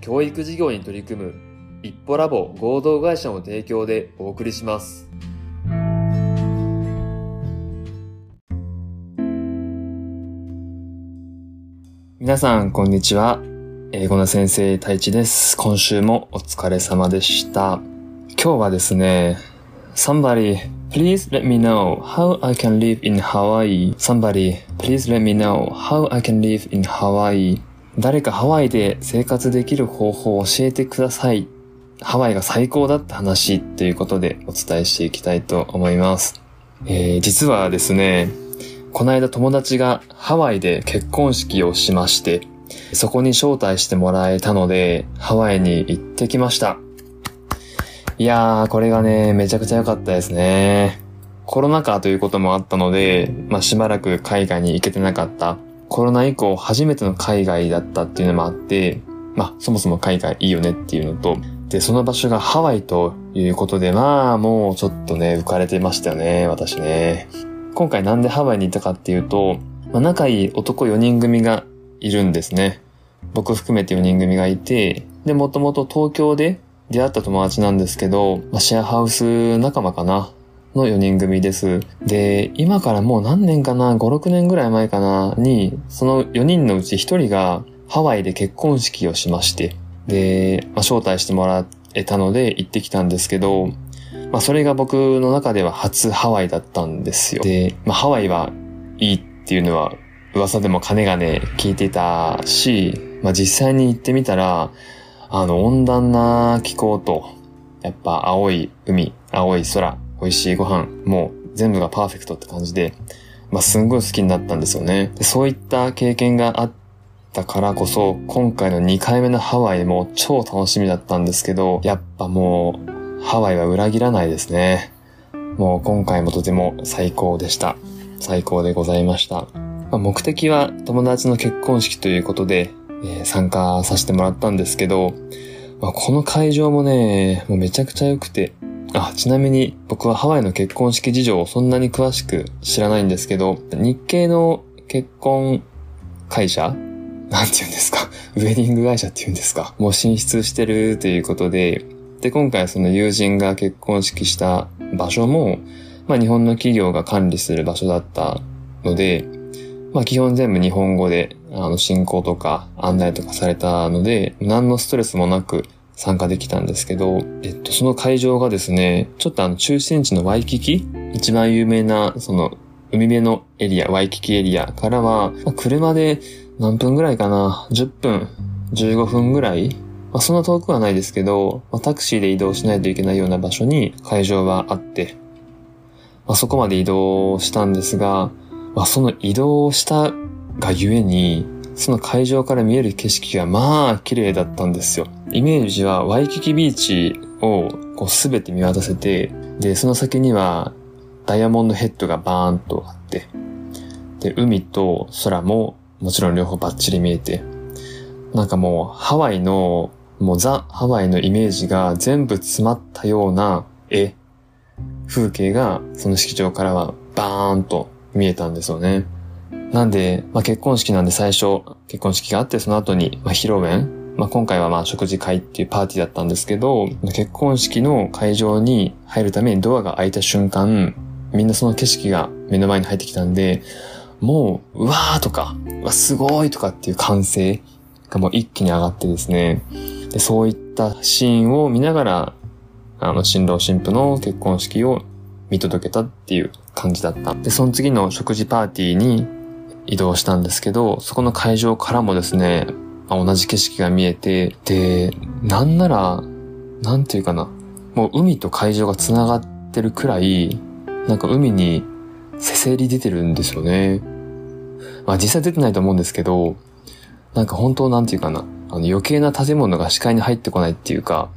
教育事業に取り組む一歩ラボ合同会社の提供でお送りします。皆さん、こんにちは。英語の先生、太一です。今週もお疲れ様でした。今日はですね、Somebody, please let me know how I can live in Hawaii. Somebody, please let me know how I can live in Hawaii. 誰かハワイで生活できる方法を教えてください。ハワイが最高だった話ということでお伝えしていきたいと思います。えー、実はですね、この間友達がハワイで結婚式をしまして、そこに招待してもらえたので、ハワイに行ってきました。いやー、これがね、めちゃくちゃ良かったですね。コロナ禍ということもあったので、まあ、しばらく海外に行けてなかったコロナ以降初めての海外だったっていうのもあって、まあ、そもそも海外いいよねっていうのと、で、その場所がハワイということで、まあ、もうちょっとね、浮かれてましたよね、私ね。今回なんでハワイに行ったかっていうと、まあ、仲いい男4人組がいるんですね。僕含めて4人組がいて、で、もともと東京で出会った友達なんですけど、まあ、シェアハウス仲間かな。の4人組です。で、今からもう何年かな ?5、6年ぐらい前かな？に、その4人のうち1人がハワイで結婚式をしまして、で、まあ、招待してもらえたので行ってきたんですけど、まあ、それが僕の中では初ハワイだったんですよ。で、まあ、ハワイはいいっていうのは噂でも金がね、聞いてたし、まあ、実際に行ってみたら、あの、温暖な気候と、やっぱ青い海、青い空、美味しいご飯、もう全部がパーフェクトって感じで、まあ、すんごい好きになったんですよね。でそういった経験があったからこそ、今回の2回目のハワイも超楽しみだったんですけど、やっぱもう、ハワイは裏切らないですね。もう今回もとても最高でした。最高でございました。まあ、目的は友達の結婚式ということで、えー、参加させてもらったんですけど、まあ、この会場もね、もうめちゃくちゃ良くて、あ、ちなみに僕はハワイの結婚式事情をそんなに詳しく知らないんですけど、日系の結婚会社なんて言うんですか？ウェディング会社って言うんですか？もう進出してるということで、で、今回その友人が結婚式した場所も、まあ日本の企業が管理する場所だったので、まあ基本全部日本語で、あの進行とか案内とかされたので、何のストレスもなく参加できたんですけど、えっと、その会場がですね、ちょっとあの中心地のワイキキ一番有名な、その、海辺のエリア、ワイキキエリアからは、まあ、車で何分ぐらいかな ?10 分、15分ぐらいまあ、そんな遠くはないですけど、まあ、タクシーで移動しないといけないような場所に会場はあって、まあ、そこまで移動したんですが、まあ、その移動したがゆえに、その会場から見える景色がまあ綺麗だったんですよ。イメージはワイキキビーチをこうすべて見渡せて、で、その先にはダイヤモンドヘッドがバーンとあって、で、海と空ももちろん両方バッチリ見えて、なんかもうハワイの、もうザ・ハワイのイメージが全部詰まったような絵、風景がその式場からはバーンと見えたんですよね。なんで、まあ、結婚式なんで最初、結婚式があってその後に、まあ、披露宴まあ、今回はま食事会っていうパーティーだったんですけど、結婚式の会場に入るためにドアが開いた瞬間、みんなその景色が目の前に入ってきたんで、もう、うわーとか、わ、すごいとかっていう歓声がもう一気に上がってですね、で、そういったシーンを見ながら、あの、新郎新婦の結婚式を見届けたっていう感じだった。で、その次の食事パーティーに移動したんですけど、そこの会場からもですね、ま同じ景色が見えて、で、なんなら、なんていうかな、もう海と海上が繋がってるくらい、なんか海にせせり出てるんですよね。まあ実際出てないと思うんですけど、なんか本当なんていうかな、あの余計な建物が視界に入ってこないっていうか、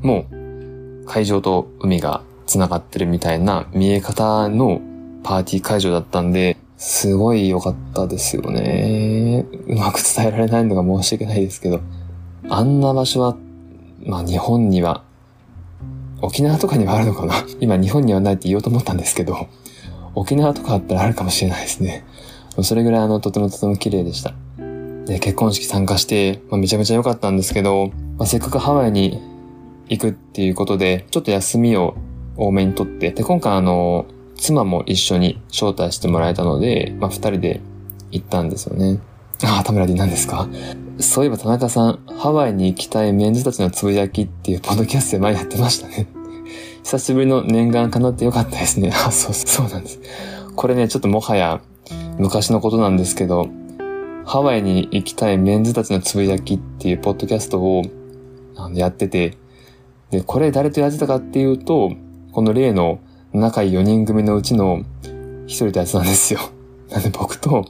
もう海上と海が繋がってるみたいな見え方のパーティー会場だったんで、すごい良かったですよね。うまく伝えられないのが申し訳ないですけど、あんな場所は、まあ日本には、沖縄とかにはあるのかな今日本にはないって言おうと思ったんですけど、沖縄とかあったらあるかもしれないですね。それぐらいあの、とてもとても綺麗でした。で、結婚式参加して、まあ、めちゃめちゃ良かったんですけど、まあ、せっかくハワイに行くっていうことで、ちょっと休みを多めにとって、で、今回あの、妻も一緒に招待してもらえたので、まあ、二人で行ったんですよね。ああ、田村 D 何ですか？そういえば田中さん、ハワイに行きたいメンズたちのつぶやきっていうポッドキャストで前やってましたね。久しぶりの念願かなってよかったですね。あ、そう、そうなんです。これね、ちょっともはや昔のことなんですけど、ハワイに行きたいメンズたちのつぶやきっていうポッドキャストをあのやってて、で、これ誰とやってたかっていうと、この例の仲いい4人組のうちの一人ってやつなんですよ。なんで僕と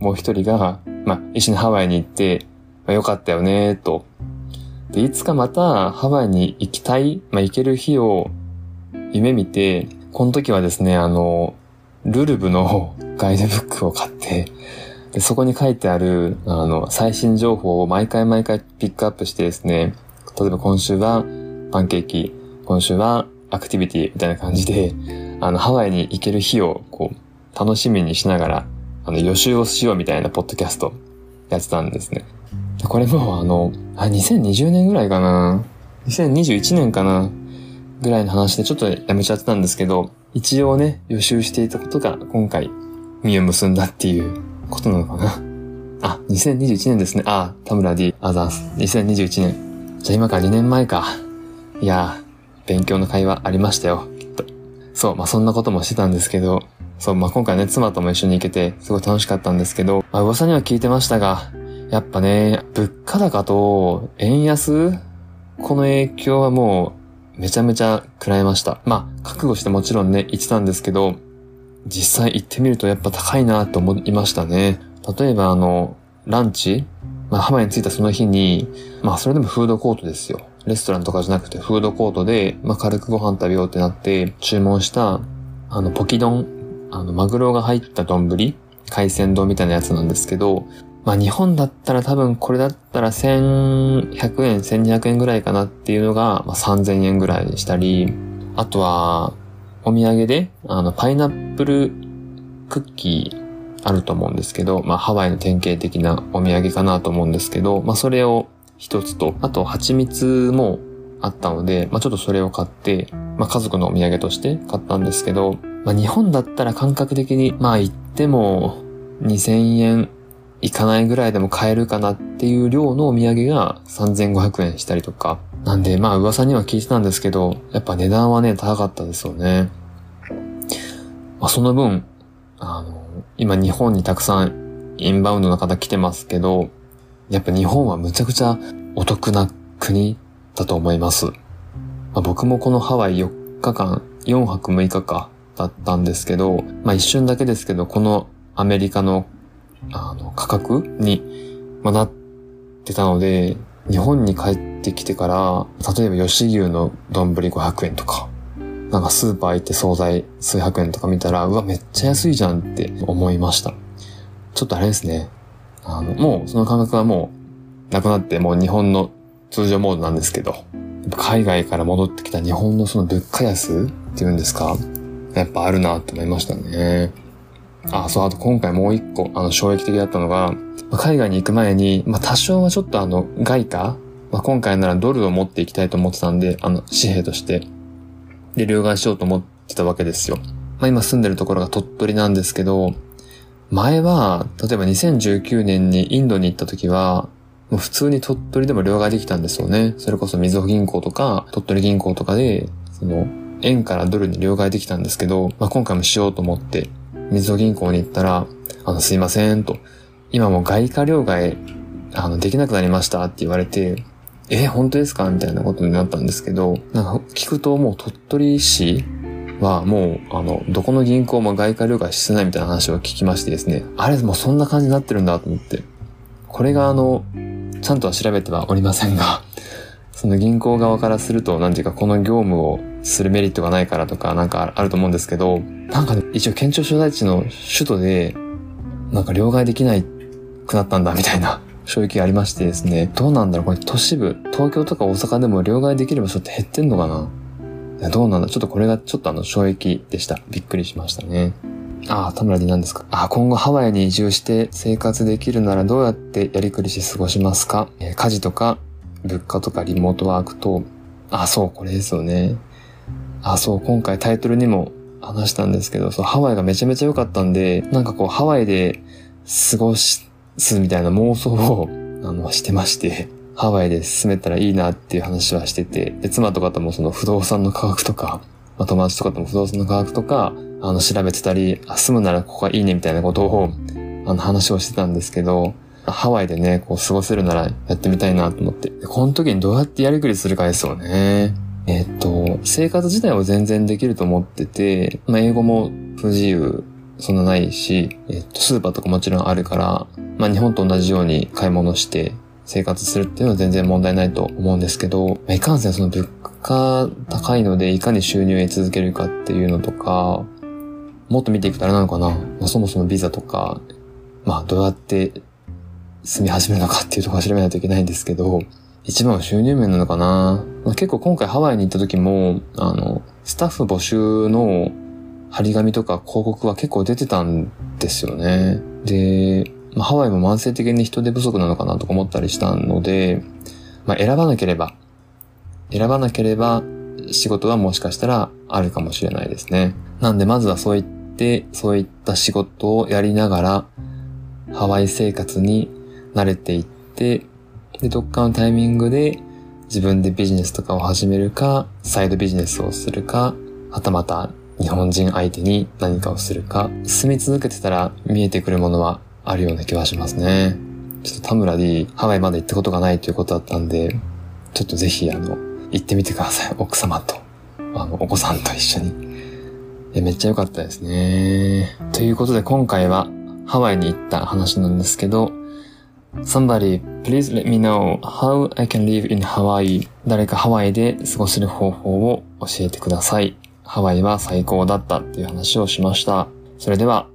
もう一人が、まあ、一緒にハワイに行って、まあ、よかったよね、と。で、いつかまたハワイに行きたい、まあ、行ける日を夢見て、この時はですね、あの、ルルブの ガイドブックを買って、でそこに書いてある、あの、最新情報を毎回毎回ピックアップしてですね、例えば今週はパンケーキ、今週はアクティビティみたいな感じで、あの、ハワイに行ける日を、こう、楽しみにしながら、あの、予習をしようみたいなポッドキャストやってたんですね。これもあの、あ、2020年ぐらいかな ?2021 年かなぐらいの話でちょっとやめちゃってたんですけど、一応ね、予習していたことが今回、実を結んだっていうことなのかな。あ、2021年ですね。あ、田村 D、アザース。2021年。じゃあ今から2年前か。いや勉強の会話ありましたよ、きっと。そう、まあそんなこともしてたんですけど、そう、まあ今回ね、妻とも一緒に行けて、すごい楽しかったんですけど、まあ噂には聞いてましたが、やっぱね、物価高と円安この影響はもう、めちゃめちゃ食らいました。まあ、覚悟してもちろんね、行ってたんですけど、実際行ってみるとやっぱ高いなと思いましたね。例えばあの、ランチ？まあ、ハワイに着いたその日に、まあ、それでもフードコートですよ。レストランとかじゃなくてフードコートで、まあ、軽くご飯食べようってなって、注文した、あの、ポキ丼、あの、マグロが入った丼、海鮮丼みたいなやつなんですけど、まあ、日本だったら多分これだったら1100円、1200円ぐらいかなっていうのが、まあ、3000円ぐらいにしたり、あとは、お土産で、あの、パイナップルクッキーあると思うんですけど、まあ、ハワイの典型的なお土産かなと思うんですけど、まあ、それを一つと、あと蜂蜜もあったので、まあ、ちょっとそれを買って、まあ、家族のお土産として買ったんですけど、まあ、日本だったら感覚的に、まあ、行っても2000円いかないぐらいでも買えるかなっていう量のお土産が3500円したりとか。なんで、まあ噂には聞いてたんですけど、やっぱ値段はね、高かったですよね。まあその分、あの、今日本にたくさんインバウンドの方来てますけど、やっぱ日本はむちゃくちゃお得な国だと思います。まあ、僕もこのハワイ4日間、4泊6日かだったんですけど、まあ一瞬だけですけど、このアメリカのあの価格に、まあ、なってたので、日本に帰ってきてから、例えば吉牛の丼500円とか、なんかスーパー行って惣菜数百円とか見たら、うわ、めっちゃ安いじゃんって思いました。ちょっとあれですね。あの、もうその感覚はもうなくなってもう日本の通常モードなんですけど、海外から戻ってきた日本のその物価安っていうんですかやっぱあるなって思いましたね。あ、そう、あと今回もう一個、あの、衝撃的だったのが、海外に行く前に、まあ、多少はちょっとあの、外貨まあ、今回ならドルを持っていきたいと思ってたんで、あの、紙幣として。で、両替しようと思ってたわけですよ。まあ、今住んでるところが鳥取なんですけど、前は、例えば2019年にインドに行った時は、もう普通に鳥取でも両替できたんですよね。それこそみずほ銀行とか、鳥取銀行とかで、その、円からドルに両替できたんですけど、まあ、今回もしようと思って、みずほ銀行に行ったら、あの、すいません、と。今も外貨両替、あの、できなくなりましたって言われて、え、本当ですか？みたいなことになったんですけど、なんか聞くともう鳥取市はもう、あの、どこの銀行も外貨両替してないみたいな話を聞きましてですね、あれもうそんな感じになってるんだと思って。これがあの、ちゃんとは調べてはおりませんが、その銀行側からすると、なんていうか、この業務をするメリットがないからとか、なんかあると思うんですけど、なんかね、一応県庁所在地の首都で、なんか両替できないくなったんだ、みたいな 衝撃がありましてですね、どうなんだろうこれ都市部、東京とか大阪でも両替できる場所って減ってんのかな、どうなんだ？ちょっとこれがちょっとあの衝撃でした。びっくりしましたね。ああ、田村で何ですか？あ今後ハワイに移住して生活できるならどうやってやりくりして過ごしますか、えー、家事とか物価とかリモートワークと、あ、そう、これですよね。あ、そう、今回タイトルにも話したんですけど、そう、ハワイがめちゃめちゃ良かったんで、なんかこう、ハワイで過ごすみたいな妄想を、あの、してまして、ハワイで住めたらいいなっていう話はしてて、で、妻とかともその不動産の価格とか、まあ、友達とかとも不動産の価格とか、あの、調べてたり、あ、住むならここがいいねみたいなことを、あの、話をしてたんですけど、ハワイでね、こう過ごせるならやってみたいなと思って。この時にどうやってやりくりするかですよね。えっと、生活自体は全然できると思ってて、まあ、英語も不自由そんなないし、えっと、スーパーとかもちろんあるから、まあ、日本と同じように買い物して生活するっていうのは全然問題ないと思うんですけど、いかんせんその物価高いのでいかに収入を得続けるかっていうのとか、もっと見ていくとあれなのかな、まあ、そもそもビザとか、まあどうやって住み始めるのかっていうところ調べないといけないんですけど、一番は収入面なのかな、まあ、結構今回ハワイに行った時も、あの、スタッフ募集の張り紙とか広告は結構出てたんですよね。で、まあ、ハワイも慢性的に人手不足なのかなとか思ったりしたので、まあ、選ばなければ、選ばなければ仕事はもしかしたらあるかもしれないですね。なんでまずはそういって、そういった仕事をやりながら、ハワイ生活に慣れていって、で、どっかのタイミングで自分でビジネスとかを始めるか、サイドビジネスをするか、はたまた日本人相手に何かをするか、住み続けてたら見えてくるものはあるような気はしますね。ちょっと田村 D、ハワイまで行ったことがないということだったんで、ちょっとぜひあの、行ってみてください。奥様と、あの、お子さんと一緒に。えめっちゃ良かったですね。ということで今回はハワイに行った話なんですけど、Somebody, please let me know how I can live in Hawaii. 誰かハワイで過ごせる方法を教えてください。ハワイは最高だったっていう話をしました。それでは